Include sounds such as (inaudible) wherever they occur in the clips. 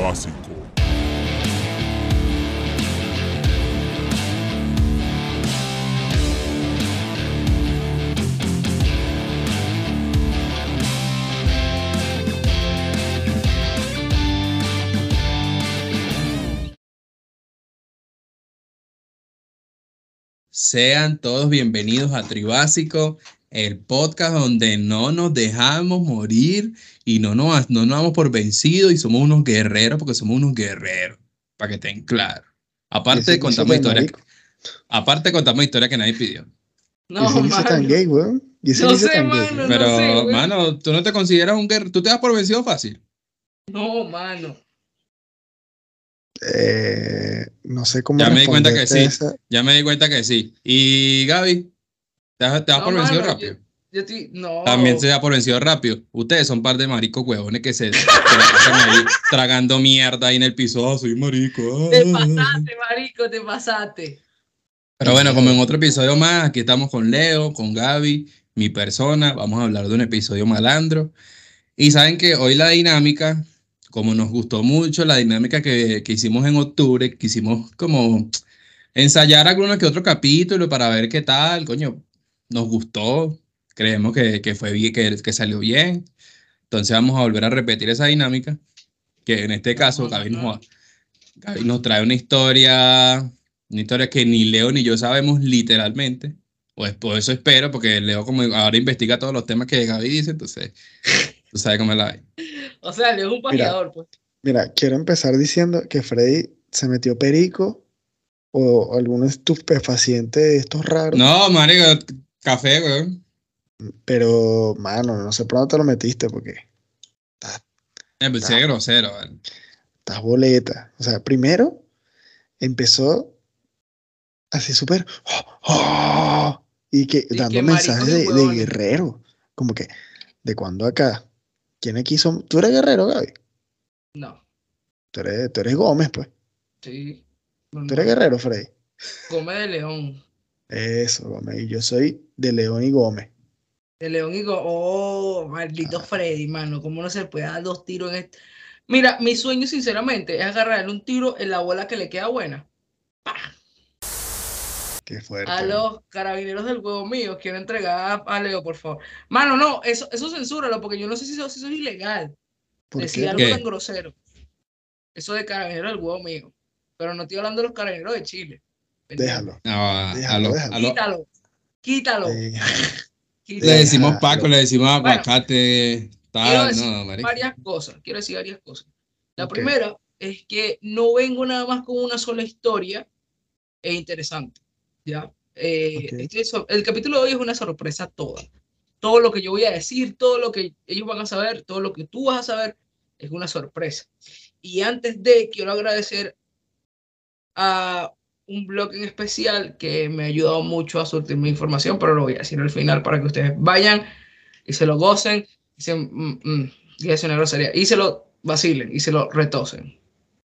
Tribásico. Sean todos bienvenidos a Tribásico, el podcast donde no nos dejamos morir y no nos, no nos damos por vencidos y somos unos guerreros porque somos unos guerreros, para que estén claros. Aparte contamos historias, aparte contamos historias que nadie pidió. No, y ese tan gay, weón. Y No dice sé, tan mano. gay. no Pero, sé, güey. mano, tú no te consideras un guerrero, tú te das por vencido fácil. No, mano. Eh, no sé cómo Ya me di cuenta que sí. Ya me di cuenta que sí. Y Gaby, ¿te das, te No, por vencido mano, rápido? Yo, yo estoy- no. También se da por vencido rápido. Ustedes son par de maricos huevones que se, ahí tragando mierda ahí en el piso. Ah, soy marico. ah. Te pasaste, marico, te pasaste. Pero bueno, como en otro episodio más, aquí estamos con Leo, con Gaby, mi persona. Vamos a hablar de un episodio malandro. Y saben que hoy la dinámica, como nos gustó mucho la dinámica que, que hicimos en octubre, quisimos como ensayar alguno que otro capítulo para ver qué tal, coño, nos gustó, creemos que, que fue bien, que, que salió bien. Entonces vamos a volver a repetir esa dinámica, que en este caso Gaby nos, Gaby nos trae una historia, una historia que ni Leo ni yo sabemos literalmente. Pues por eso espero, porque Leo como ahora investiga todos los temas que Gaby dice, entonces tú sabes cómo es la vaina. (laughs) O sea, Leo es un pajeador, pues. Mira, quiero empezar diciendo que Freddy se metió perico o algún estupefaciente de estos raros, No, marico, café, weón. pero, mano, no sé por dónde te lo metiste porque Me pensé Ah. grosero, weón. estás boleta. O sea, primero empezó así súper ¡oh! y que Y dando mensajes de, guerrero, como que de cuando acá. ¿Quién aquí son? ¿Tú eres guerrero, Gaby? No. Tú eres, tú eres Gómez, pues. Sí. Tú eres guerrero, Freddy. Come de león. Eso, Gómez. Y yo soy de León y Gómez. De león y go. Oh, maldito Ah. Freddy, mano. ¿Cómo no se puede dar dos tiros en este? Mira, mi sueño, sinceramente, es agarrarle un tiro en la bola que le queda buena. Qué fuerte. A los carabineros del huevo mío, quiero entregar a, a Leo, por favor. Mano, no, eso, eso censúralo, porque yo no sé si eso, si eso es ilegal. ¿Por decir qué? algo ¿Qué? tan grosero. Eso de carabineros del huevo mío. Pero no estoy hablando de los carabineros de Chile. Déjalo. A Déjalo, lo- déjalo. a lo- Quítalo. Quítalo. Eh, (laughs) quítalo. le decimos. Paco, le decimos Bueno, aguacate, Quiero tal, decir no, varias cosas. Quiero decir varias cosas. La Ok. primera es que no vengo nada más con una sola historia e interesante. ¿Ya? Eh, Ok. este el capítulo de hoy es una sorpresa toda. Todo lo que yo voy a decir, todo lo que ellos van a saber, todo lo que tú vas a saber, es una sorpresa. Y antes de, quiero agradecer a un blog en especial que me ha ayudado mucho a surtir mi información, pero lo voy a decir al final para que ustedes vayan y se lo gocen y se, mm, mm, y es una grosería, y se lo vacilen y se lo retosen.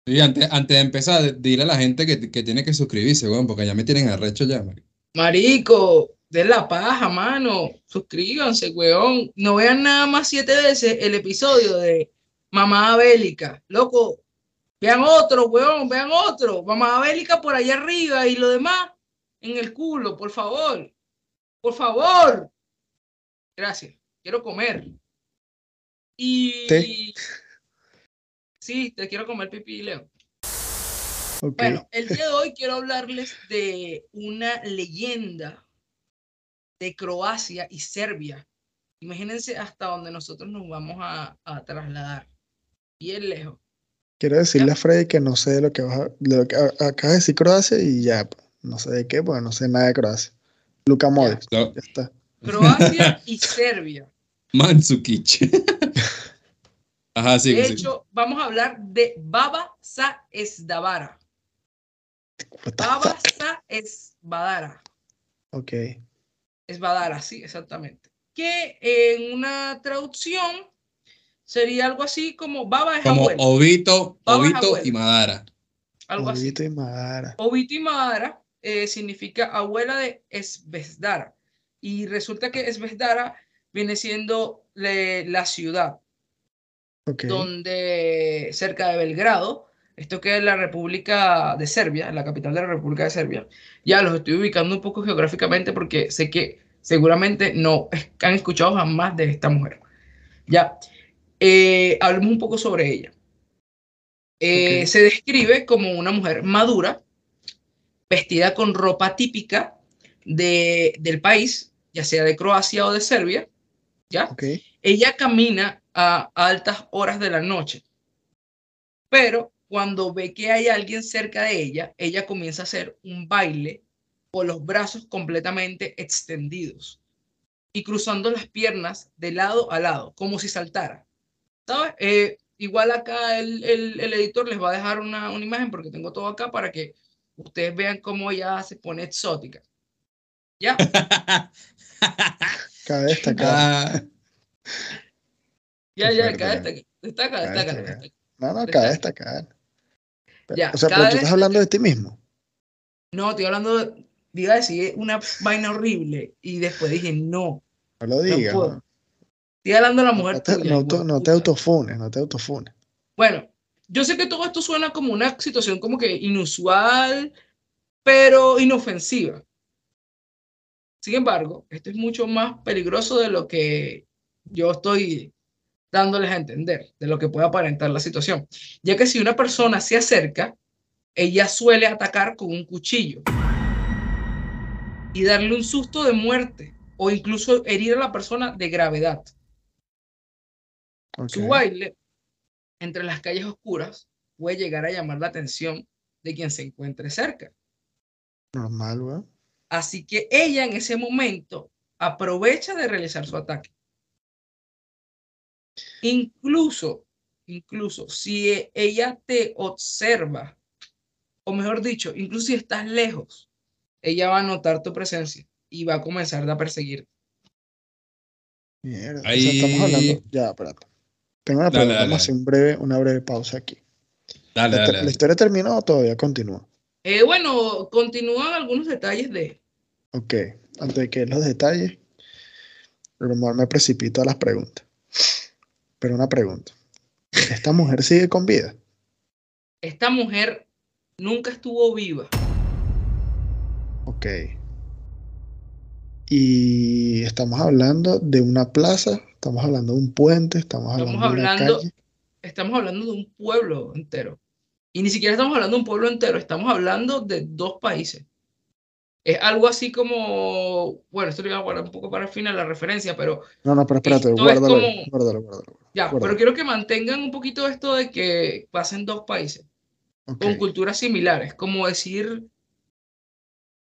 Y antes, antes de empezar, dile a la gente que, que tiene que suscribirse, weón, porque ya me tienen arrecho ya, marico. Marico, den la paja, mano. Suscríbanse, weón. No vean nada más siete veces el episodio de Mamá Bélica. Loco, vean otro, weón, vean otro. Mamá Bélica por allá arriba y lo demás en el culo, por favor. Por favor. Gracias. Quiero comer. Y. Sí, te quiero comer pipí, Leo. Bueno, el día de hoy quiero hablarles de una leyenda de Croacia y Serbia. Imagínense hasta donde nosotros nos vamos a, a trasladar. Bien lejos. Quiero decirle a Freddy que no sé de lo que vas a, de lo que a- acabas de decir Croacia y ya, no sé de qué, porque no sé nada de Croacia. Luka Modric, ya está. Croacia (laughs) y Serbia. Mandzukic. (laughs) Ajá, sí, De sí. hecho, vamos a hablar de Baba Sa Esdavara. What the Baba fuck? Sa Esbadara. Ok. Esbadara, sí, exactamente. Que en una traducción sería algo así como Baba es Como abuelo. Ovito, Baba abuelo. y Madara. algo así. Ovito y Madara. Ovito y Madara eh, significa abuela de Esbesdara. Y resulta que Esbesdara viene siendo le- la ciudad. Ok. donde cerca de Belgrado, esto que es la República de Serbia, la capital de la República de Serbia. Ya los estoy ubicando un poco geográficamente porque sé que seguramente no han escuchado jamás de esta mujer. Ya, eh, hablemos un poco sobre ella. Eh. Se describe como una mujer madura, vestida con ropa típica de, del país, ya sea de Croacia o de Serbia, ¿ya? Ella camina a altas horas de la noche, pero cuando ve que hay alguien cerca de ella, ella comienza a hacer un baile con los brazos completamente extendidos y cruzando las piernas de lado a lado, como si saltara. ¿Sabes? Eh, igual acá el, el- el editor les va a dejar una, una imagen porque tengo todo acá para que ustedes vean cómo ella se pone exótica. ¿Ya? (laughs) Cabe destacar. Ah, (laughs) Ya, ya, man. destaca, destaca, Cabe destaca. No, no, Destaca. cabe destacar. Ya, o sea, pero cabe tú estás hablando de ti mismo. No, estoy hablando de, iba a decir una vaina horrible y después dije, no, No lo digas. No, estoy hablando de la mujer No te, tuya, no no te autofunes, no te autofunes. Bueno, yo sé que todo esto suena como una situación como que inusual, pero inofensiva. Sin embargo, esto es mucho más peligroso de lo que yo estoy dándoles a entender, de lo que puede aparentar la situación. Ya que si una persona se acerca, ella suele atacar con un cuchillo y darle un susto de muerte o incluso herir a la persona de gravedad. Ok. Su baile entre las calles oscuras puede llegar a llamar la atención de quien se encuentre cerca. Normal, weón. Así que ella en ese momento aprovecha de realizar su ataque. Incluso, incluso si e- ella te observa, o mejor dicho, incluso si estás lejos, ella va a notar tu presencia y va a comenzar a perseguir. Mierda. O sea, Ahí- estamos hablando. Ya, espérate. Tengo una Dale, pregunta. dale, Vamos a hacer un breve, una breve pausa aquí. dale, ¿La, dale, la historia terminó o todavía continúa? Eh, bueno, continúan algunos detalles de... Ok. Antes de que los detalles, a lo mejor me precipito a las preguntas. Pero una pregunta. ¿Esta mujer sigue con vida? Esta mujer nunca estuvo viva. Ok. Y estamos hablando de una plaza, estamos hablando de un puente, estamos Estamos hablando de una hablando- calle. Estamos hablando de un pueblo entero. Y ni siquiera estamos hablando de un pueblo entero, estamos hablando de dos países. Es algo así como, bueno, esto lo voy a guardar un poco para el final la referencia, pero No, no, pero espérate, guárdalo, como- guárdalo, guárdalo. ya, Guárdalo. pero quiero que mantengan un poquito esto de que pasen dos países Ok. con culturas similares, como decir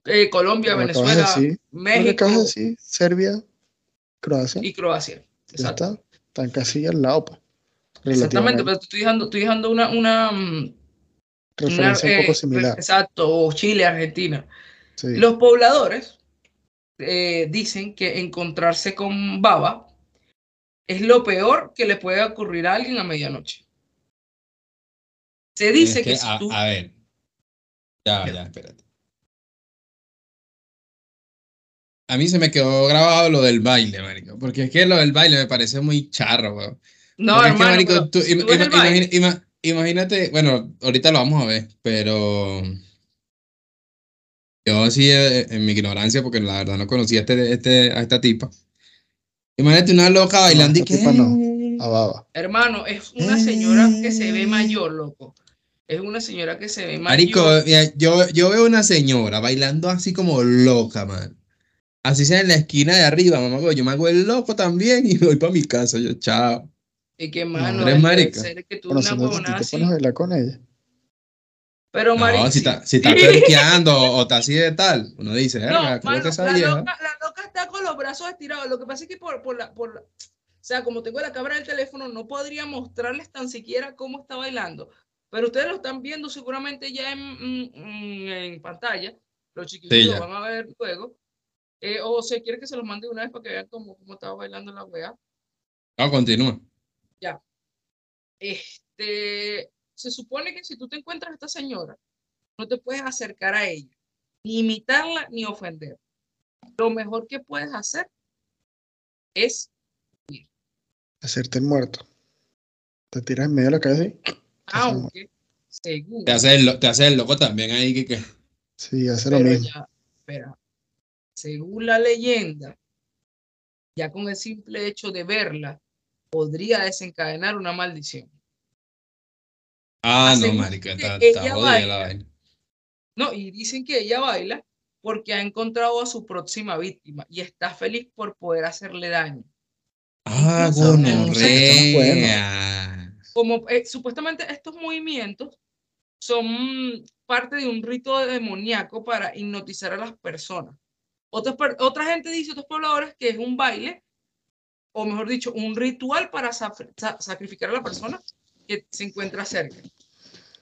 eh, Colombia, de Venezuela, que México de decir, Serbia, Croacia, y Croacia. Exacto. está. Están casi al lado, pues. Exactamente, pero estoy dejando, estoy dejando una, una, mm, una, Referencia un eh, poco re- similar. Exacto, o Chile, Argentina. Sí. Los pobladores eh, dicen que encontrarse con baba es lo peor que le puede ocurrir a alguien a medianoche. Se dice Es que, que, si a, tú, a ver. Ya, ya, espérate. A mí se me quedó grabado lo del baile, marico. Porque es que lo del baile me parece muy charro, weón. no, Porque es que, hermano, marico, tú- tú im- imagina- ima- imagínate, bueno, ahorita lo vamos a ver, pero yo sí, eh, en mi ignorancia, porque la verdad no conocía a, este, este, a esta tipa. Imagínate una loca bailando y esta que... no. Hermano, es una señora que se ve Eh. mayor, loco. Es una señora que se ve Marico, mayor. mira, yo, yo veo una señora bailando así como loca, man. Así sea en la esquina de arriba, mamá, yo me hago el loco también y (laughs) voy para mi casa, yo, chao. Y que, mano, eres debe marica. ser que tú Bueno, una si no te, huevonada te así. pones a bailar con ella. Pero, No, si está, si está (laughs) o está así de tal, uno dice, No, mano, creo esa la, vieja. loca, la loca está con los brazos estirados. Lo que pasa es que por, por la, por la- o sea, como tengo la cámara del teléfono, no podría mostrarles tan siquiera cómo está bailando. Pero ustedes lo están viendo seguramente ya en, mm, mm, en pantalla. Los chiquitos Sí, lo van a ver luego. Eh, o se quiere que se los mande una vez para que vean cómo, cómo estaba bailando la wea. No, continúa. Este, se supone que si tú te encuentras a esta señora, no te puedes acercar a ella, ni imitarla, ni ofender. Lo mejor que puedes hacer es Hacerte el muerto. Te tiras en medio de la calle. Aunque, según. Te hace el, lo- te hace el loco también ahí, que, que Sí, hace lo mismo. ya, espera. Según la leyenda, ya con el simple hecho de verla, podría desencadenar una maldición. Ah, no, marica, está, está jodida baila. la vaina. No, y dicen que ella baila porque ha encontrado a su próxima víctima y está feliz por poder hacerle daño. Ah, gonorrea. Como eh, supuestamente estos movimientos son parte de un rito demoníaco para hipnotizar a las personas. Otras per- otra gente dice, otros pobladores, que es un baile, o mejor dicho, un ritual para sacrificar a la persona que se encuentra cerca.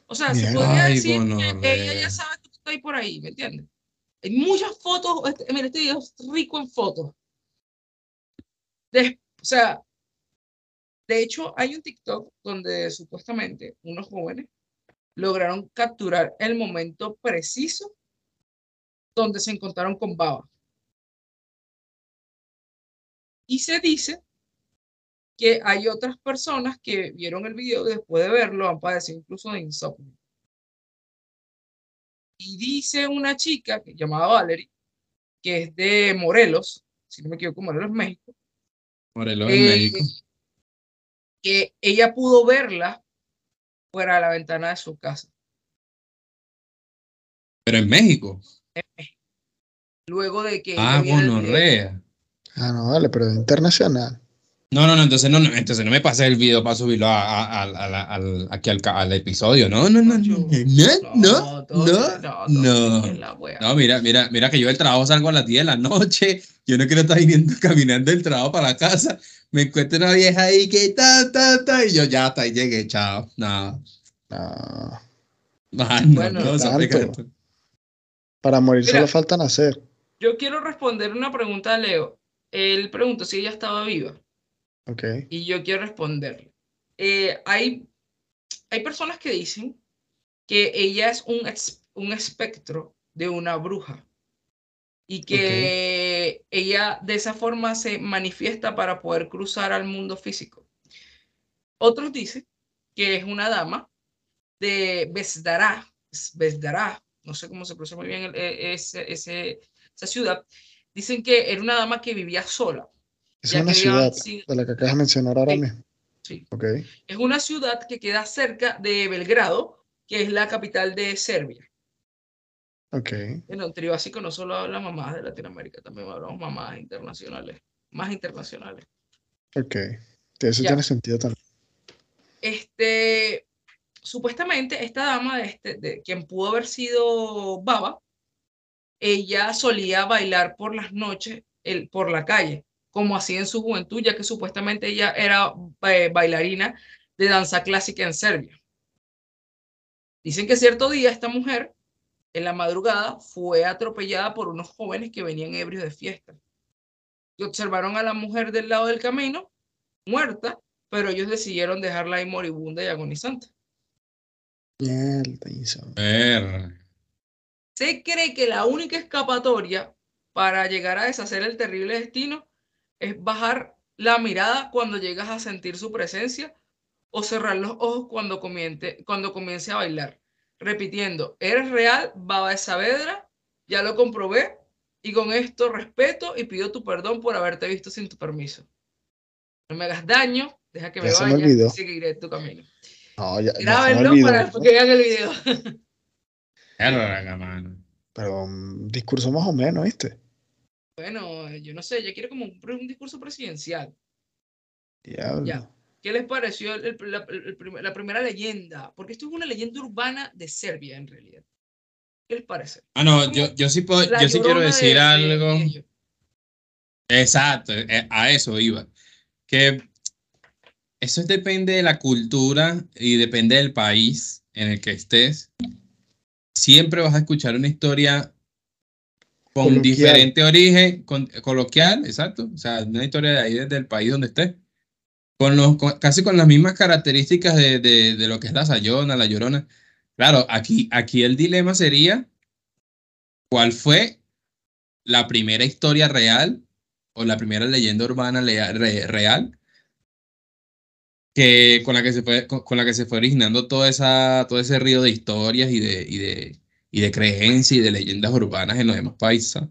O sea, se Mierda. podría Ay, decir que gonorrea. ella ya sabe que tú estás ahí por ahí, ¿me entiendes? Hay muchas fotos, este, mira, este video es rico en fotos. De- o sea, de hecho, hay un TikTok donde supuestamente unos jóvenes lograron capturar el momento preciso donde se encontraron con Baba. Y se dice que hay otras personas que vieron el video y después de verlo han padecido incluso de insomnio. Y dice una chica que llamada Valerie, que es de Morelos, si no me equivoco, Morelos, México, Morelos en eh, México. que ella pudo verla fuera de la ventana de su casa. Pero en México. Luego de que Ah, gonorrea. Ah, no, vale, pero es internacional. No, no, no, entonces no, no, entonces no me pasé el video para subirlo a, a- a- aquí al, al episodio. No, no, no, no, no, no, no, no. No, mira, mira, mira que yo del trabajo salgo a las 10 de la noche. Yo no quiero estar viniendo (laughs) caminando del trabajo para la casa. Me encuentro una vieja ahí que ta, ta, ta. Y yo ya hasta ahí llegué, chao. No, No, no, no, Bueno, no, tanto. (laughs) para morir Mira. solo falta nacer. Yo quiero responder una pregunta a Leo. Él preguntó si ella estaba viva Ok. y yo quiero responderle. Eh, hay, hay personas que dicen que ella es un, un espectro de una bruja y que ella de esa forma se manifiesta para poder cruzar al mundo físico. Otros dicen que es una dama de Besdará, Besdará, no sé cómo se pronuncia muy bien el- e- ese- ese- esa ciudad. Dicen que era una dama que vivía sola. Es una ciudad de la que acabas de mencionar ahora Sí. mismo. Sí. Ok. Es una ciudad que queda cerca de Belgrado, que es la capital de Serbia. Ok. En Trio Básico no solo habla mamás de Latinoamérica, también hablamos mamás internacionales, más internacionales. Ok. Eso Ya. tiene sentido también. Este, supuestamente esta dama, de este, de quien pudo haber sido Baba, ella solía bailar por las noches el, por la calle, como hacía en su juventud, ya que supuestamente ella era eh, bailarina de danza clásica en Serbia. Dicen que cierto día esta mujer, en la madrugada, fue atropellada por unos jóvenes que venían ebrios de fiesta. Y observaron a la mujer del lado del camino, muerta, pero ellos decidieron dejarla ahí moribunda y agonizante. Mierda. Se cree que la única escapatoria para llegar a deshacer el terrible destino es bajar la mirada cuando llegas a sentir su presencia o cerrar los ojos cuando comience, cuando comience a bailar. Repitiendo, eres real, Baba de Saavedra, ya lo comprobé y con esto respeto y pido tu perdón por haberte visto sin tu permiso. No me hagas daño, deja que Ya me vaya y seguiré tu camino. No, ya, Grábenlo para que vean el video. (laughs) Pero un discurso más o menos, ¿viste? Bueno, yo no sé, ella quiere como un, discurso presidencial. Diablo. Ya. ¿Qué les pareció el- el- la, el prim- la primera leyenda? Porque esto es una leyenda urbana de Serbia, en realidad. ¿Qué les parece? Ah, no, yo, yo sí puedo, yo sí quiero decir de- algo. de. Exacto, eh, a eso iba. Que eso depende de la cultura y depende del país en el que estés. Siempre vas a escuchar una historia con Coloquial. diferente origen, con, coloquial, exacto. O sea, una historia de ahí desde el país donde estés. Con los, con- casi con las mismas características de, de- de lo que es la Sayona, la Llorona. Claro, aquí, aquí el dilema sería, ¿cuál fue la primera historia real o la primera leyenda urbana real que con la que se fue, con, con la que se fue originando toda esa, todo ese río de historias y de, y de, y de creencias y de leyendas urbanas en los demás países.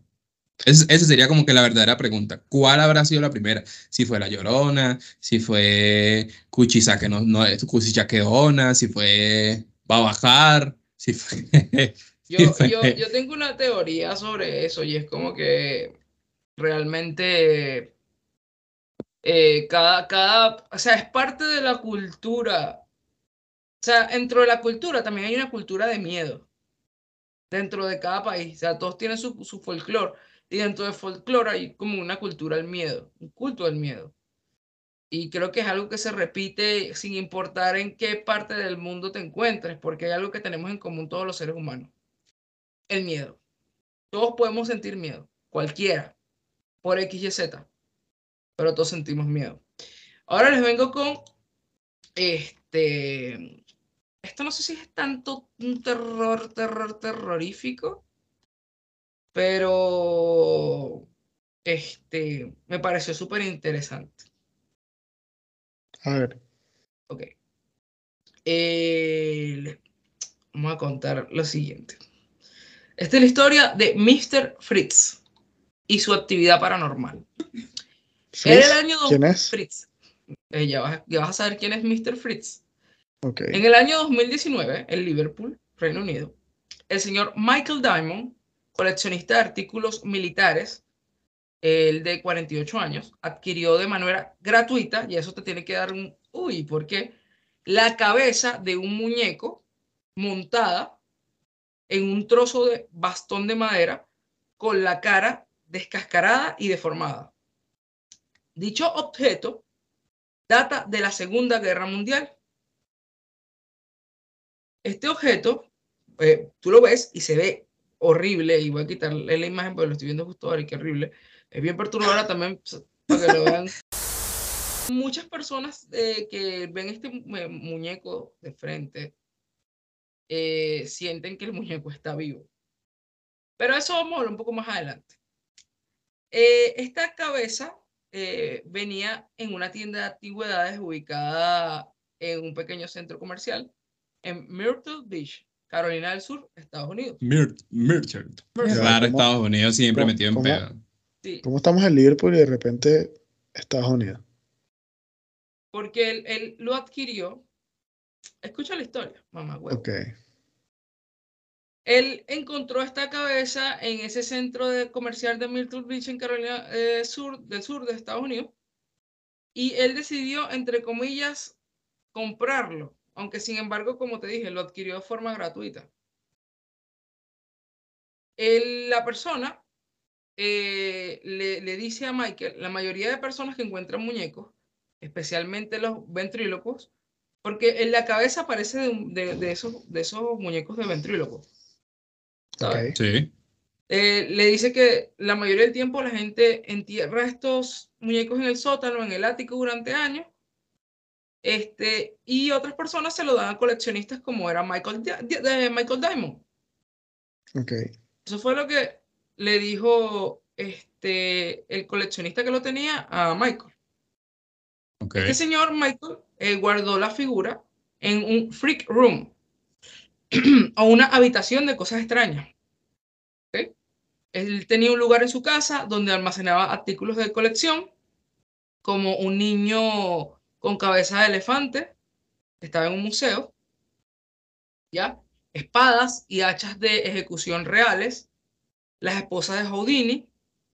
Es- esa sería como que la verdadera pregunta. ¿Cuál habrá sido la primera? Si fue La Llorona, si fue Cuchisaque, no, no es Cuchichaqueona, si fue Babajar, si fue... (laughs) Yo, Sí, fue- yo, yo tengo una teoría sobre eso y es como que realmente eh, cada, cada, o sea, es parte de la cultura. O sea, dentro de la cultura también hay una cultura de miedo. Dentro de cada país. O sea, todos tienen su, su folclore. Y dentro del folclore hay como una cultura del miedo, un culto del miedo. Y creo que es algo que se repite sin importar en qué parte del mundo te encuentres, porque hay algo que tenemos en común todos los seres humanos el miedo. Todos podemos sentir miedo, cualquiera, por X y Z, pero todos sentimos miedo. Ahora les vengo con este. Esto no sé si es tanto un terror, terror, terrorífico, pero este me pareció súper interesante. A ver, Ok. Eh, le- vamos a contar lo siguiente. Esta es la historia de Mr. Fritz y su actividad paranormal. Era Fritz, el año ¿quién es? Fritz. Eh, ya, vas, ya vas a saber quién es Mr. Fritz. Ok, En el año 2019, en Liverpool, Reino Unido, el señor Michael Diamond, coleccionista de artículos militares, el de 48 años, adquirió de manera gratuita, y eso te tiene que dar un, uy, ¿por qué? La cabeza de un muñeco montada en un trozo de bastón de madera con la cara descascarada y deformada. Dicho objeto data de la Segunda Guerra Mundial. Este objeto, eh, tú lo ves y se ve horrible, y voy a quitarle la imagen porque lo estoy viendo justo ahora y qué horrible. Es bien perturbadora también para que lo vean. (laughs) Muchas personas eh, que ven este mu- muñeco de frente eh, sienten que el muñeco está vivo. Pero eso vamos a hablar un poco más adelante. Eh, esta cabeza eh, venía en una tienda de antigüedades ubicada en un pequeño centro comercial en Myrtle Beach, Carolina del Sur, Estados Unidos. Raro ¿Cómo- Estados Unidos siempre cómo- metido en cómo- pedo. Sí, ¿cómo estamos en Liverpool y de repente Estados Unidos? porque él, él lo adquirió. Escucha la historia, mamá. huevo. Ok, Él encontró esta cabeza en ese centro comercial de Myrtle Beach en Carolina eh, sur, del sur de Estados Unidos. Y él decidió, entre comillas, comprarlo. Aunque sin embargo, como te dije, lo adquirió de forma gratuita. El- la persona eh, le, dice a Michael, la mayoría de personas que encuentran muñecos, especialmente los ventrílocos, porque en la cabeza parece de, de- de esos, de esos muñecos de ventrílocos. Sí. Eh, le dice que la mayoría del tiempo la gente entierra estos muñecos en el sótano, en el ático durante años. Este, y otras personas se lo dan a coleccionistas como era Michael, de Michael Diamond. ok. Eso fue lo que le dijo este, el coleccionista que lo tenía a Michael. Ok. Este señor Michael eh, guardó la figura en un freak room (clears throat) o una habitación de cosas extrañas. Él tenía un lugar en su casa donde almacenaba artículos de colección, como un niño con cabeza de elefante, que estaba en un museo, ¿ya? Espadas y hachas de ejecución reales, las esposas de Houdini,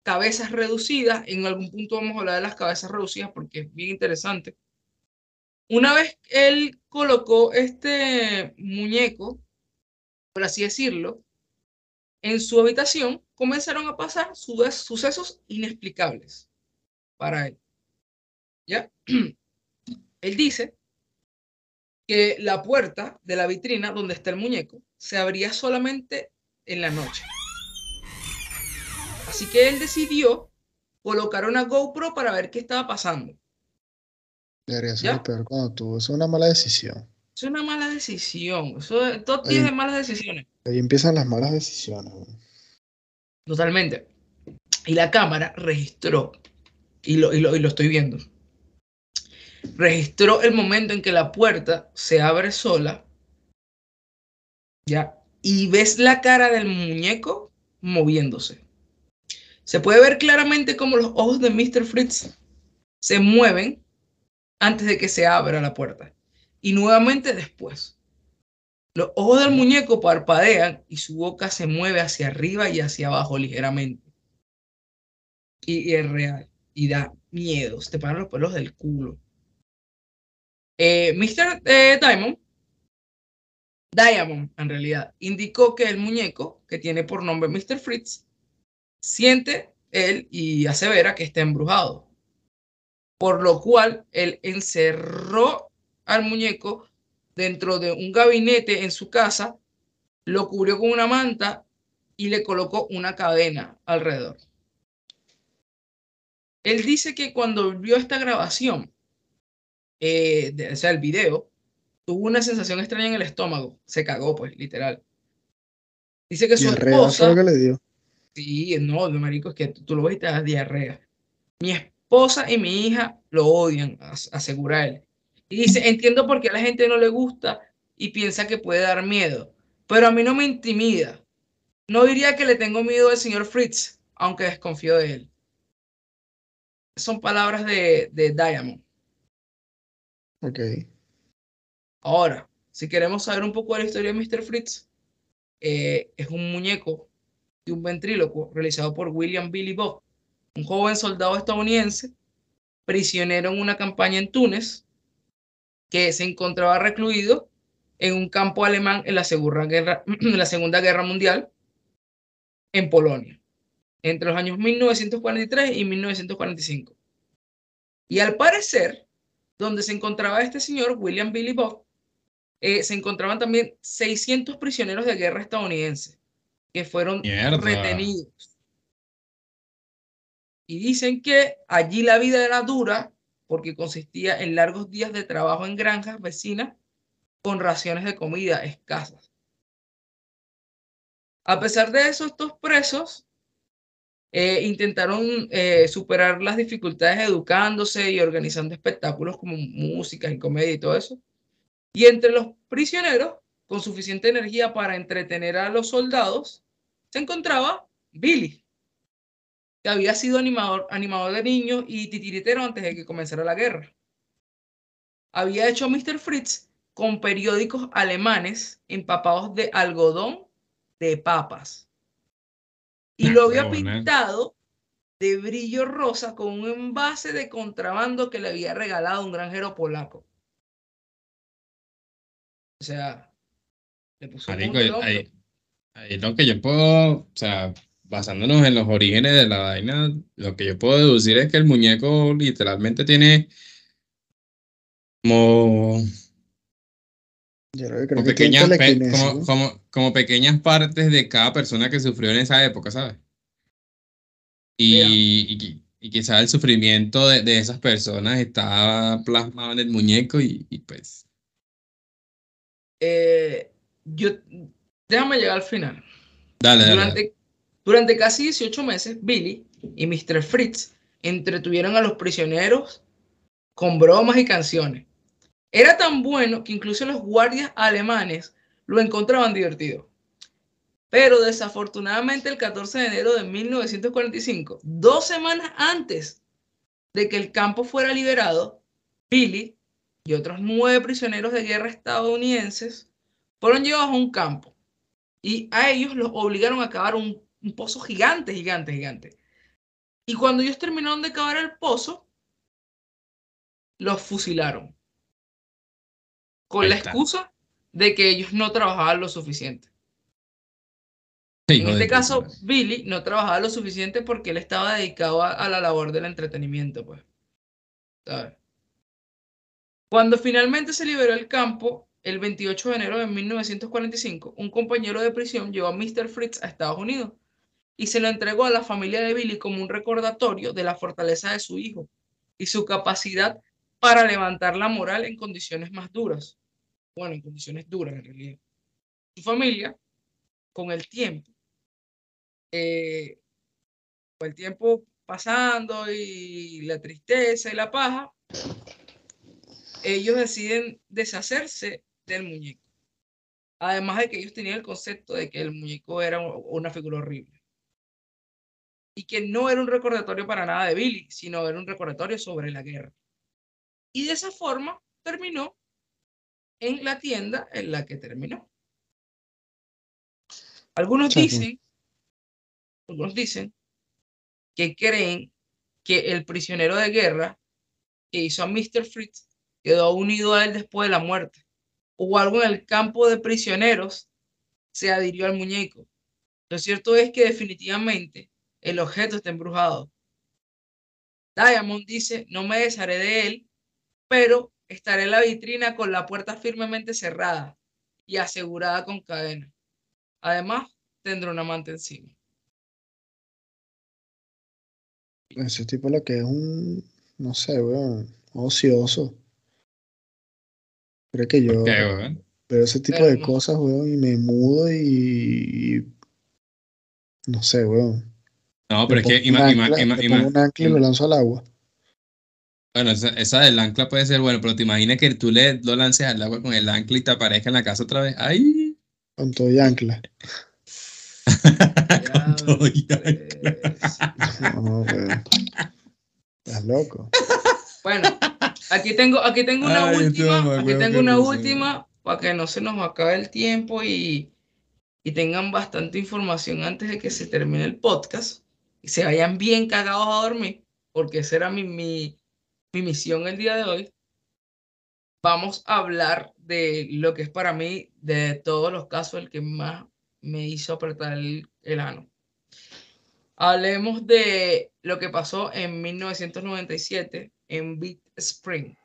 cabezas reducidas, en algún punto vamos a hablar de las cabezas reducidas porque es bien interesante. Una vez él colocó este muñeco, por así decirlo, en su habitación, comenzaron a pasar su- sucesos inexplicables para él. ¿Ya? (clears throat) Él dice que la puerta de la vitrina donde está el muñeco se abría solamente en la noche. Así que él decidió colocar una GoPro para ver qué estaba pasando. Debería ser peor cuando tú. Es una mala decisión. Es una mala decisión. Eso es todo Ahí- de malas decisiones. Ahí empiezan las malas decisiones. güey. Totalmente. Y la cámara registró. Y lo, y lo, y lo estoy viendo. registró el momento en que la puerta se abre sola, ¿ya? Y ves la cara del muñeco moviéndose. Se puede ver claramente cómo los ojos de Mr. Fritz se mueven antes de que se abra la puerta. Y nuevamente después. Los ojos del muñeco parpadean y su boca se mueve hacia arriba y hacia abajo ligeramente. Y, es real. Y da miedo. te paran los pelos del culo. Eh, Mr. Eh, Diamond, Diamond en realidad, indicó que el muñeco, que tiene por nombre Mr. Fritz, siente él y asevera que está embrujado. Por lo cual él encerró al muñeco dentro de un gabinete en su casa, lo cubrió con una manta y le colocó una cadena alrededor. Él dice que cuando vio esta grabación, eh, o sea, el video, tuvo una sensación extraña en el estómago. Se cagó, pues, literal. Dice que su esposa... que le dio. Sí, no, marico, es que tú, lo ves y te das diarrea. Mi esposa y mi hija lo odian, asegura él. Y dice, entiendo por qué a la gente no le gusta y piensa que puede dar miedo, pero a mí no me intimida. No diría que le tengo miedo al señor Fritz, aunque desconfío de él. Son palabras de, de Diamond. Ok. Ahora, si queremos saber un poco de la historia de Mr. Fritz, eh, es un muñeco y un ventrílocuo realizado por William Billy Bob, un joven soldado estadounidense prisionero en una campaña en Túnez que se encontraba recluido en un campo alemán en la, Segunda Guerra, (clears throat) en la Segunda Guerra Mundial en Polonia, entre los años 1943 y 1945. Y al parecer, donde se encontraba este señor, William Billy Bob, eh, se encontraban también 600 prisioneros de guerra estadounidenses que fueron retenidos. Y dicen que allí la vida era dura porque consistía en largos días de trabajo en granjas vecinas con raciones de comida escasas. A pesar de eso, estos presos eh, intentaron eh, superar las dificultades educándose y organizando espectáculos como música y comedia y todo eso. Y entre los prisioneros, con suficiente energía para entretener a los soldados, se encontraba Billy, que había sido animador, animador de niños y titiritero antes de que comenzara la guerra. Había hecho Mr. Fritz con periódicos alemanes empapados de algodón de papas. Y lo había pintado de brillo rosa con un envase de contrabando que le había regalado un granjero polaco. O sea, le puso un Ahí lo que yo puedo, o sea, basándonos en los orígenes de la vaina, lo que yo puedo deducir es que el muñeco literalmente tiene como, pequeñas, como, pequeñas partes de cada persona que sufrió en esa época, ¿sabes? Y, y, quizás el sufrimiento de, esas personas estaba plasmado en el muñeco y, pues... Eh, yo Déjame llegar al final. Dale, durante, Durante casi 18 meses, Billy y Mr. Fritz entretuvieron a los prisioneros con bromas y canciones. Era tan bueno que incluso los guardias alemanes lo encontraban divertido. Pero desafortunadamente el 14 de enero de 1945, dos semanas antes de que el campo fuera liberado, Billy y otros nueve prisioneros de guerra estadounidenses fueron llevados a un campo y a ellos los obligaron a cavar un, pozo gigante, gigante, gigante. Y cuando ellos terminaron de cavar el pozo, los fusilaron. Con la excusa de que ellos no trabajaban lo suficiente. en este caso, Billy no trabajaba lo suficiente porque él estaba dedicado a, la labor del entretenimiento, pues. Cuando finalmente se liberó el campo, el 28 de enero de 1945, un compañero de prisión llevó a Mr. Fritz a Estados Unidos y se lo entregó a la familia de Billy como un recordatorio de la fortaleza de su hijo y su capacidad para levantar la moral en condiciones más duras. Bueno, en condiciones duras en realidad. Su familia, con el tiempo, eh, con el tiempo pasando y la tristeza y la paja, ellos deciden deshacerse del muñeco. Además de que ellos tenían el concepto de que el muñeco era una figura horrible. Y que no era un recordatorio para nada de Billy, sino era un recordatorio sobre la guerra. Y de esa forma terminó en la tienda en la que terminó. Algunos dicen, algunos dicen que creen que el prisionero de guerra que hizo a Mr. Fritz quedó unido a él después de la muerte. O algo en el campo de prisioneros se adhirió al muñeco. Lo cierto es que definitivamente el objeto está embrujado. Diamond dice, no me desharé de él, pero estaré en la vitrina con la puerta firmemente cerrada y asegurada con cadena. Además, tendré un amante encima. Ese tipo lo que es un, no sé, weón, ocioso. Creo que yo veo ese tipo de cosas, weón, y me mudo y, no sé, weón. No, pero es que imagínate. un ancla y lo lanzo al agua. Bueno, esa, del ancla puede ser bueno, pero te imaginas que tú le lo lances al agua con el ancla y te aparezca en la casa otra vez. ¡Ay! Con todo y ancla. (laughs) con todo y ancla. No, Estás loco. Bueno, aquí tengo, aquí tengo una última. Aquí tengo una última para que no se nos acabe el tiempo y, y tengan bastante información antes de que se termine el podcast se vayan bien cagados a dormir, porque esa era mi, mi, mi misión el día de hoy, vamos a hablar de lo que es para mí, de todos los casos, el que más me hizo apretar el, el ano. Hablemos de lo que pasó en 1997 en Big Spring.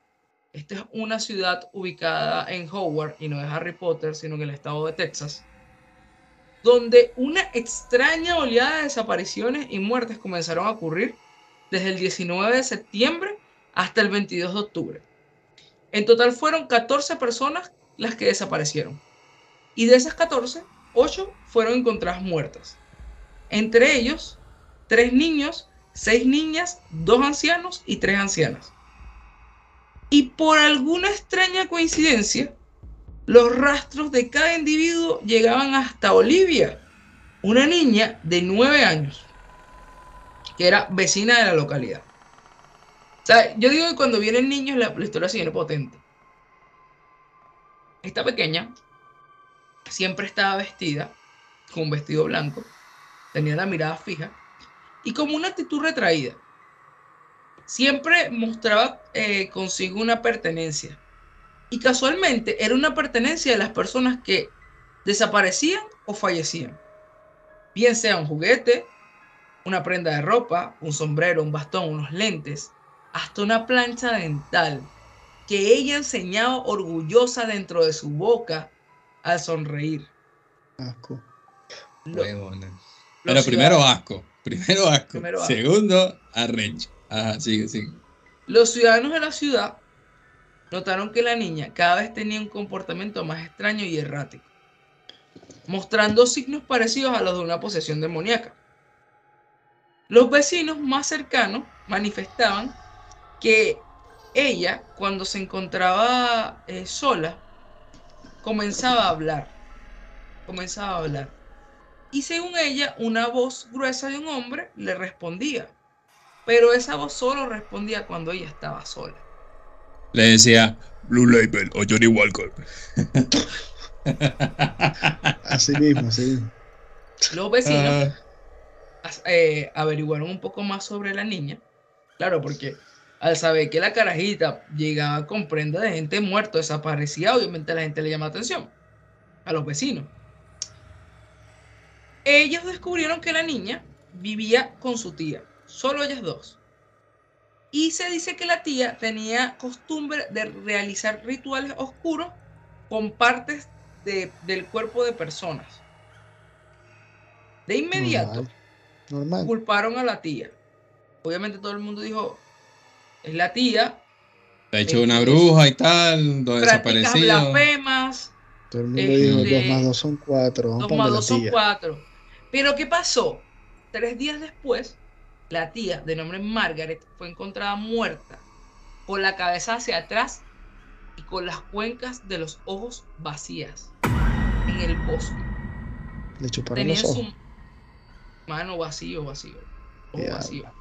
Esta es una ciudad ubicada en Howard y no es Harry Potter, sino en el estado de Texas, donde una extraña oleada de desapariciones y muertes comenzaron a ocurrir desde el 19 de septiembre hasta el 22 de octubre. En total fueron 14 personas las que desaparecieron. Y de esas 14, 8 fueron encontradas muertas. Entre ellos, 3 niños, 6 niñas, 2 ancianos y 3 ancianas. Y por alguna extraña coincidencia, los rastros de cada individuo llegaban hasta Olivia, una niña de 9 años, que era vecina de la localidad yo digo que cuando vienen niños la, historia se viene potente. Esta pequeña siempre estaba vestida con un vestido blanco, tenía la mirada fija y como una actitud retraída. Siempre mostraba eh, consigo una pertenencia. Y casualmente era una pertenencia de las personas que desaparecían o fallecían. Bien sea un juguete, una prenda de ropa, un sombrero, un bastón, unos lentes, hasta una plancha dental que ella enseñaba orgullosa dentro de su boca al sonreír. Asco. Pero primero asco. Primero asco. Segundo, arrecho. Ajá, sigue, sigue. Los ciudadanos de la ciudad notaron que la niña cada vez tenía un comportamiento más extraño y errático, mostrando signos parecidos a los de una posesión demoníaca. Los vecinos más cercanos manifestaban que ella, cuando se encontraba eh, sola, comenzaba a hablar. Comenzaba a hablar. Y según ella, una voz gruesa de un hombre le respondía. Pero esa voz solo respondía cuando ella estaba sola. Le decía Blue Label o Johnny Walker. (laughs) así mismo, así mismo. Los vecinos ah. eh, averiguaron un poco más sobre la niña. Claro, porque al saber que la carajita llegaba con prenda de gente muerta, desaparecida, obviamente a la gente le llama atención, a los vecinos. Ellos descubrieron que la niña vivía con su tía, solo ellas dos. Y se dice que la tía tenía costumbre de realizar rituales oscuros con partes del cuerpo de personas. De inmediato, culparon a la tía. Obviamente todo el mundo dijo, es la tía. ha hecho una bruja y tal, dos desaparecidos. blasfemas. Todo el mundo dijo 2 este, más 2 son 4. 2 más 2 son 4. Pero ¿qué pasó? Tres días después, la tía, de nombre Margaret, fue encontrada muerta, con la cabeza hacia atrás y con las cuencas de los ojos vacías en el bosque. Le chuparon Tenía en los su ojos. mano vacío, vacío, ojo vacío.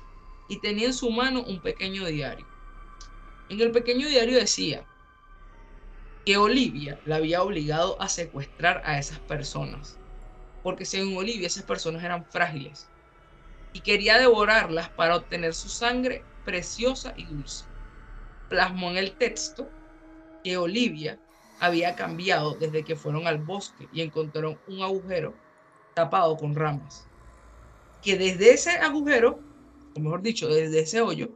Y tenía en su mano un pequeño diario. En el pequeño diario decía que Olivia la había obligado a secuestrar a esas personas. Porque según Olivia esas personas eran frágiles. Y quería devorarlas para obtener su sangre preciosa y dulce. Plasmó en el texto que Olivia había cambiado desde que fueron al bosque y encontraron un agujero tapado con ramas. Que desde ese agujero, o mejor dicho, desde ese hoyo,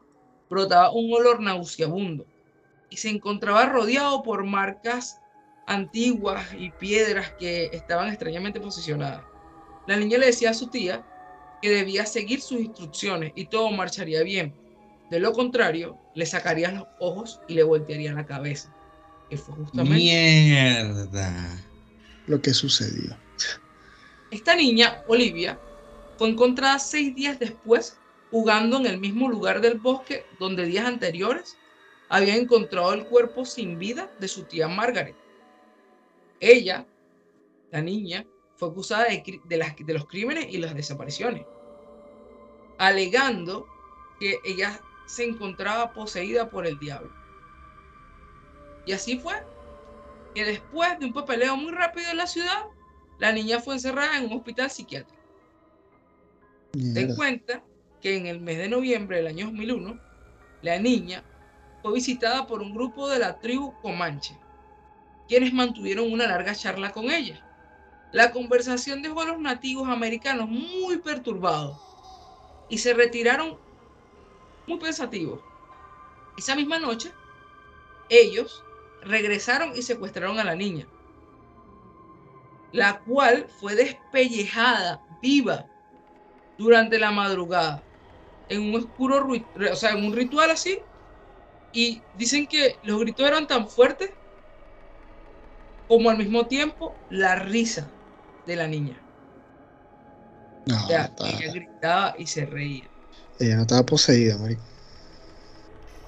brotaba un olor nauseabundo y se encontraba rodeado por marcas antiguas y piedras que estaban extrañamente posicionadas. La niña le decía a su tía que debía seguir sus instrucciones y todo marcharía bien. De lo contrario, le sacaría los ojos y le voltearía la cabeza. Que fue justamente Mierda. Lo que sucedió. Esta niña, Olivia, fue encontrada seis días después jugando en el mismo lugar del bosque donde días anteriores había encontrado el cuerpo sin vida de su tía Margaret. Ella, la niña, fue acusada de, cri- de las- de los crímenes y las desapariciones, alegando que ella se encontraba poseída por el diablo. Y así fue que después de un papeleo muy rápido en la ciudad, la niña fue encerrada en un hospital psiquiátrico. Ten cuenta que en el mes de noviembre del año 2001, la niña fue visitada por un grupo de la tribu Comanche, quienes mantuvieron una larga charla con ella. La conversación dejó a los nativos americanos muy perturbados y se retiraron muy pensativos. Esa misma noche, ellos regresaron y secuestraron a la niña, la cual fue despellejada viva durante la madrugada en un oscuro, o sea, en un ritual así. Y dicen que los gritos eran tan fuertes como al mismo tiempo la risa de la niña. No, O sea, está- ella gritaba y se reía. ella no estaba poseída, marico.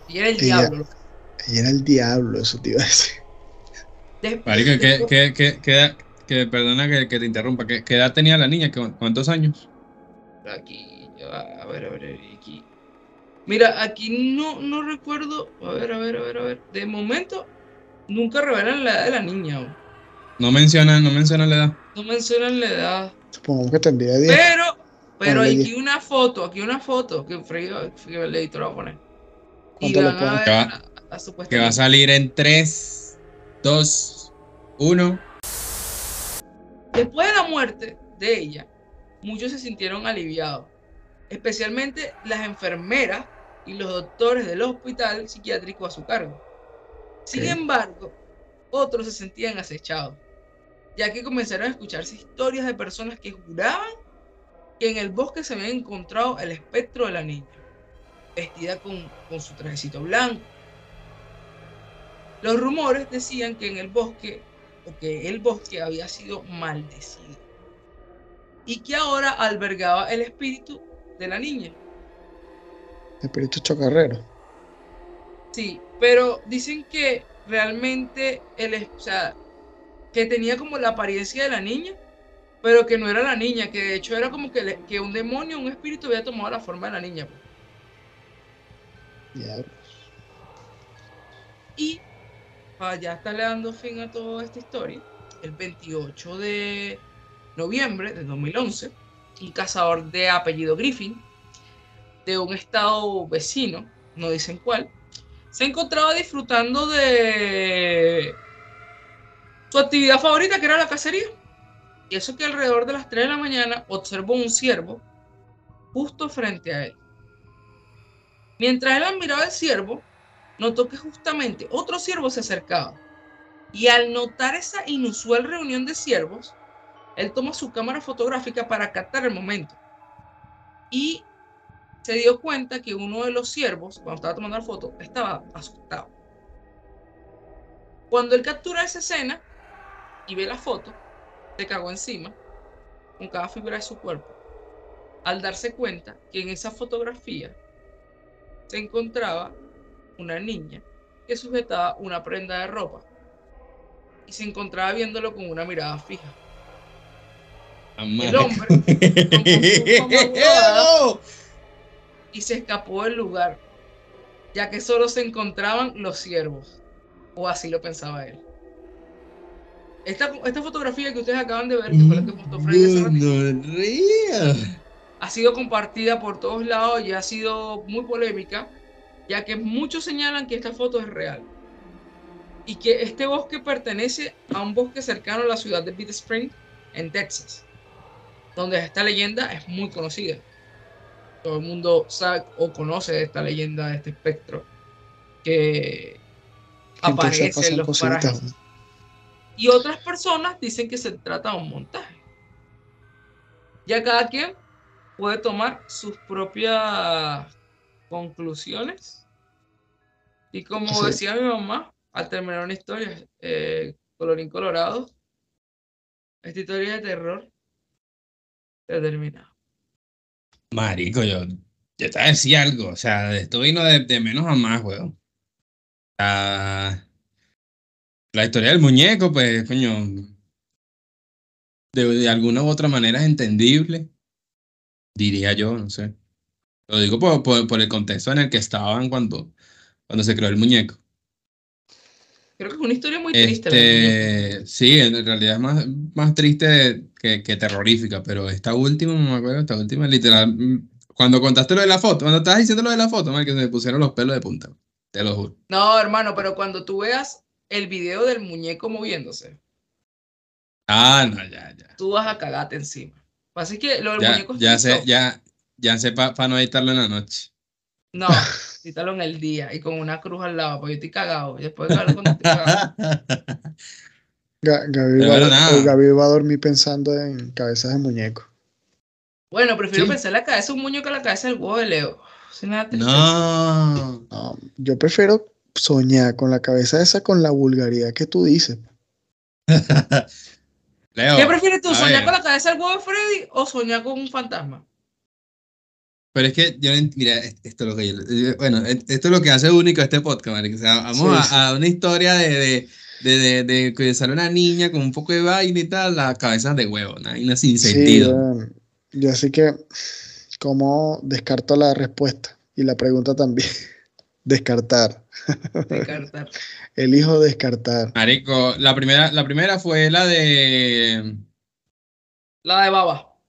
Y era el Ella- diablo. Ella era el diablo, eso te iba a decir. Marico, ¿qué, qué, qué, qué edad- que, perdona que, que te interrumpa, ¿qué, qué edad tenía la niña? ¿Cu- ¿Cuántos años? Aquí, a ver, a ver, aquí. Mira, aquí no, no recuerdo. A ver, a ver, a ver, a ver. De momento, nunca revelan la edad de la niña. o No menciona, no menciona la edad. No mencionan la edad. Supongo que tendría 10. Pero, pero Ponle aquí una foto, aquí una foto que Frey- que el editor va a poner. Y Que va- a, a Que va a supuestamente. salir en 3, 2, 1. Después de la muerte de ella, muchos se sintieron aliviados, especialmente las enfermeras y los doctores del hospital psiquiátrico a su cargo. Sin embargo, otros se sentían acechados, ya que comenzaron a escucharse historias de personas que juraban que en el bosque se había encontrado el espectro de la niña, vestida con, con su trajecito blanco. Los rumores decían que en el bosque, o que el bosque había sido maldecido, y que ahora albergaba el espíritu de la niña. Espíritu chocarrero. Sí, pero dicen que realmente el, es- o sea, que tenía como la apariencia de la niña, pero que no era la niña, que de hecho era como que, le- que un demonio, un espíritu había tomado la forma de la niña. pues. Y para ya estarle dando fin a toda esta historia, el 28 de noviembre de 2011, un cazador de apellido Griffin, de un estado vecino, no dicen cuál, se encontraba disfrutando de su actividad favorita, que era la cacería. Y eso que alrededor de las 3 de la mañana observó un ciervo justo frente a él. Mientras él admiraba el ciervo, notó que justamente otro ciervo se acercaba. Y al notar esa inusual reunión de ciervos, él toma su cámara fotográfica para captar el momento. Y se dio cuenta que uno de los ciervos, cuando estaba tomando la foto, estaba asustado. Cuando él captura esa escena y ve la foto, se cagó encima con cada fibra de su cuerpo. Al darse cuenta que en esa fotografía se encontraba una niña que sujetaba una prenda de ropa y se encontraba viéndolo con una mirada fija. El hombre (laughs) y se escapó del lugar, ya que solo se encontraban los siervos, o así lo pensaba él. Esta, esta fotografía que ustedes acaban de ver, que fue la que Freddy hace ha sido compartida por todos lados y ha sido muy polémica, ya que muchos señalan que esta foto es real y que este bosque pertenece a un bosque cercano a la ciudad de Big Spring, en Texas, donde esta leyenda es muy conocida. Todo el mundo sabe o conoce esta leyenda de este espectro que aparece en los parajes. Y otras personas dicen que se trata de un montaje. Ya cada quien puede tomar sus propias conclusiones. Y como decía mi mamá, al terminar una historia, eh, colorín colorado, esta historia de terror se termina. Marico, yo, yo te decía algo, o sea, esto vino de, menos a más, weón. La historia del muñeco, pues, coño, de, de alguna u otra manera es entendible diría yo, no sé. Lo digo por, por, el contexto en el que estaban cuando, cuando se creó el muñeco. Creo que es una historia muy triste. Este, sí, en realidad es más, más triste que, que, terrorífica, pero esta última, no me acuerdo, esta última, literal, mm, cuando contaste lo de la foto, cuando estabas diciendo lo de la foto, que se me pusieron los pelos de punta, te lo juro. No, hermano, pero cuando tú veas el video del muñeco moviéndose. Ah, no, ya, ya. Tú vas a cagarte encima. Así que lo del ya, muñeco ya sé, ya, ya sé para no editarlo en la noche. No, (laughs) edítalo en el día y con una cruz al lado, porque yo estoy cagado. Y después de cuando estoy cagado. (laughs) Gaby, va, Gaby, va, a dormir pensando en cabezas de muñeco. Bueno, prefiero pensar en la cabeza de un muñeco que la cabeza del huevo de Leo. no. no. Yo prefiero soñar con la cabeza esa con la vulgaridad que tú dices. (laughs) ¿Qué prefieres tú, soñar con la cabeza del huevo de Freddy o soñar con un fantasma? Pero es que yo, mira, esto es lo que yo, bueno, esto es lo que hace único este podcast, O sea, vamos a, una historia de, de, de, de, que sale una niña con un poco de vaina y tal, la cabeza de huevo, una sin sentido. Sí, yo así que, ¿cómo descarto la respuesta? Y la pregunta también. (laughs) Descartar. Descartar. (laughs) Elijo descartar. Marico, la primera, la primera fue la de. La de Baba.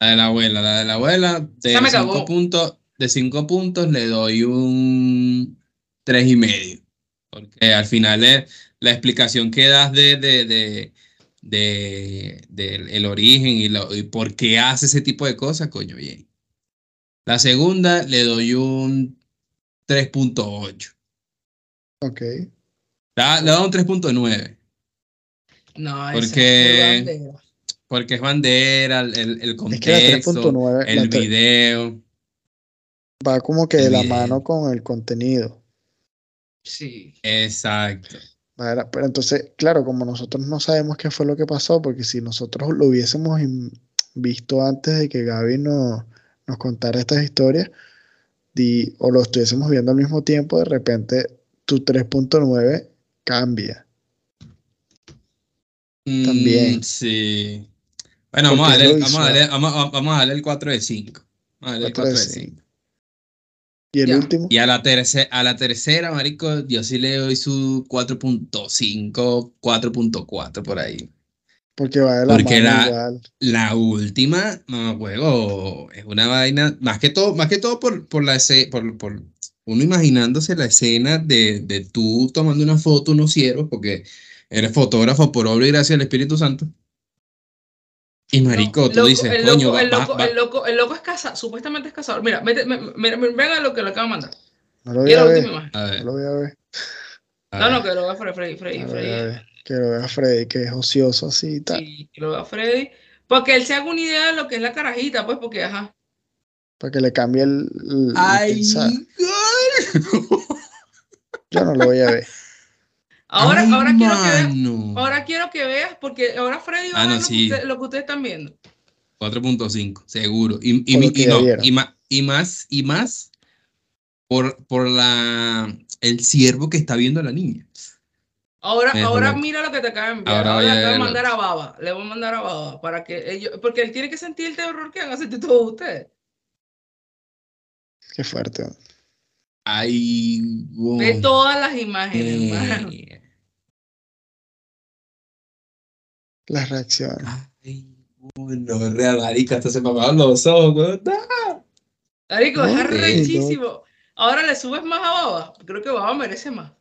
La de la abuela, la de la abuela. De cinco puntos, de cinco puntos le doy un tres y medio. Porque al final es la explicación que das de, de, de, el origen y, lo, y por qué hace ese tipo de cosas, coño, bien. La segunda le doy un 3.8. Ok. Le da un 3.9. No, porque, es porque es bandera, el, el contexto, el video. Va como que de la mano con el contenido. Sí. Exacto. Pero entonces, claro, como nosotros no sabemos qué fue lo que pasó, porque si nosotros lo hubiésemos visto antes de que Gaby nos contara estas historias, o lo estuviésemos viendo al mismo tiempo, de repente tu 3.9 cambia. Mm, También. Sí. Bueno, vamos a, darle, vamos, a darle, vamos, vamos a, darle, el 4 de 5. Vamos a darle el 4 de 5. ¿Y el último? Y a la, tercera, a la tercera, marico, yo sí le doy su 4.5, 4.4 por ahí. Porque va de la Porque la, la última, no juego, es una vaina, más que todo, más que todo por, por la por, por uno imaginándose la escena de, de tú tomando una foto, unos ciervos, porque eres fotógrafo por obra y gracia del Espíritu Santo. Y marico, tú dices, el coño, loco, el, loco, el, loco, el loco es casado, supuestamente es cazador. Mira, venga lo que le acabo de mandar. No lo voy a, ver. No lo voy a ver. No, no, que lo vea Freddy, Freddy, Freddy. Que lo vea Freddy, que es ocioso así y tal. Sí, que lo vea Freddy. Porque él se haga una idea de lo que es la carajita, pues, porque, ajá. Para que le cambie el. ¡Ay, (laughs) Yo no lo voy a ver. Ahora, ahora, quiero que veas, ahora quiero que veas, porque ahora Freddy va a ah, ver lo, que ustedes están viendo. 4.5, seguro. Y, y, y, no, y, más, y más, y más por, por la, el siervo que está viendo a la niña. Ahora, ahora mira lo que te acaba de enviar. Ahora Ahora, voy le a acabo de verlo. mandar a Baba. Le voy a mandar a Baba para que ellos. Porque él tiene que sentir el terror que van a sentir todos ustedes. Qué fuerte. Ay, wow. Ve todas las imágenes, hermano. Eh, Las reacciones. Ay, bueno, real, marica, hasta se me apagaron los ojos, weón. Marico, es arrechísimo. Ahora le subes más a Baba. Creo que Baba merece más.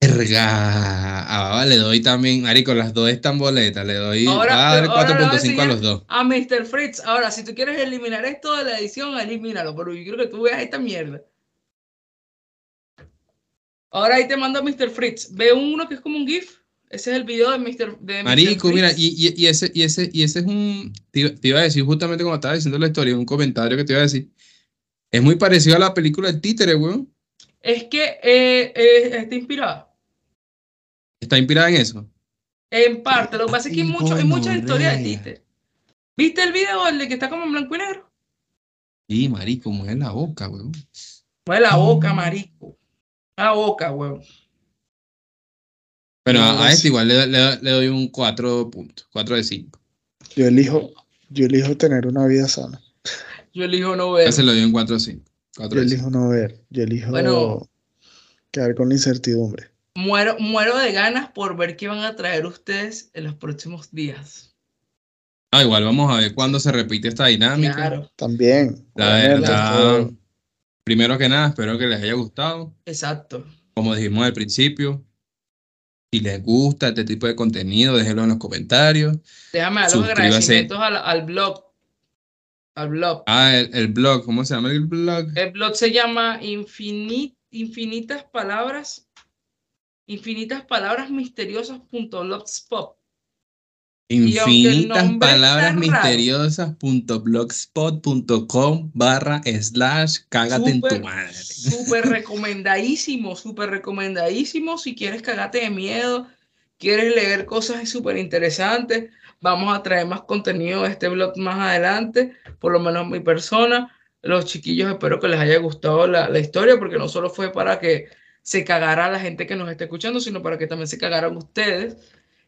Verga. A Baba le doy también, marico, las dos están boletas, le doy, Ahora- voy a dar ahora le voy a 4.5 a los dos. A Mr. Fritz. Ahora, si tú quieres eliminar esto de la edición, elimínalo. Pero yo quiero que tú veas esta mierda. Ahora ahí te mando a Mr. Fritz. Ve uno que es como un GIF. Ese es el video de Mr. De Mr. Marico, mira, y, y, y ese, y, ese, y ese es un, te iba a decir justamente como estaba diciendo la historia, un comentario que te iba a decir. Es muy parecido a la película El Títere, weón. Es que eh, eh, está inspirado. Está inspirada en eso. En parte. Lo que pasa es que hay, Ay, mucho, hay muchas historias de Tite. ¿Viste el video, el de que está como en blanco y negro? Y marico, mueve la boca, weón. Mueve la boca, marico. La boca, weón. Bueno, No, a, a es- este igual le, le- le doy un 4 puntos, 4 de 5. Yo elijo, yo elijo tener una vida sana. Yo elijo no ver. Ese le doy un 4 de 5. 4 Yo de 5. elijo no ver. Yo elijo Bueno. quedar con la incertidumbre. Muero, muero de ganas por ver qué van a traer ustedes en los próximos días. Ah, igual vamos a ver cuándo se repite esta dinámica. Claro, También. La verdad, primero que nada, espero que les haya gustado. exacto. Como dijimos al principio, si les gusta este tipo de contenido, déjenlo en los comentarios. Déjame dar los Suscríbase. agradecimientos al, al blog. Al blog. Ah, el, el blog, ¿cómo se llama el blog? El blog se llama Infini- Infinitas Palabras. Infinitas Palabras Misteriosas.blogspot. Infinitas palabras misteriosas.blogspot.com barra slash cágate en tu madre. Súper (laughs) recomendadísimo, súper recomendadísimo. Si quieres cagarte de miedo, quieres leer cosas súper interesantes, vamos a traer más contenido de este blog más adelante, por lo menos mi persona. Los chiquillos, espero que les haya gustado la, la historia, porque no solo fue para que se cagara la gente que nos está escuchando, sino para que también se cagaran ustedes.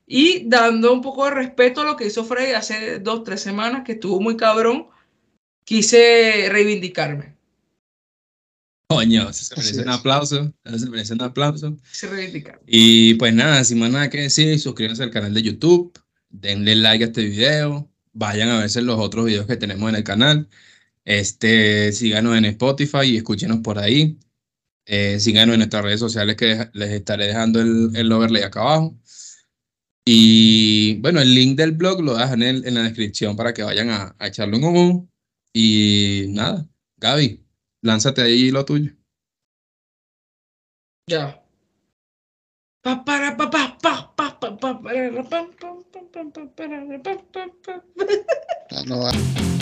Y dando un poco de respeto a lo que hizo Freddy hace dos, tres semanas, que estuvo muy cabrón, quise reivindicarme. Coño, se merece un aplauso. Se merece un aplauso. Quise reivindicarme. Y pues nada, sin más nada que decir, suscríbanse al canal de YouTube, denle like a este video, vayan a verse los otros videos que tenemos en el canal. Este, síganos en Spotify y escúchenos por ahí. Eh, síganos en nuestras redes sociales que les estaré dejando el, el overlay acá abajo. Y bueno, el link del blog lo dejan en, en la descripción para que vayan a, a echarle un ojo. Y nada, Gaby, lánzate ahí lo tuyo. Ya. Pa, para, pa, pa, pa, pa, pa, pa, no va.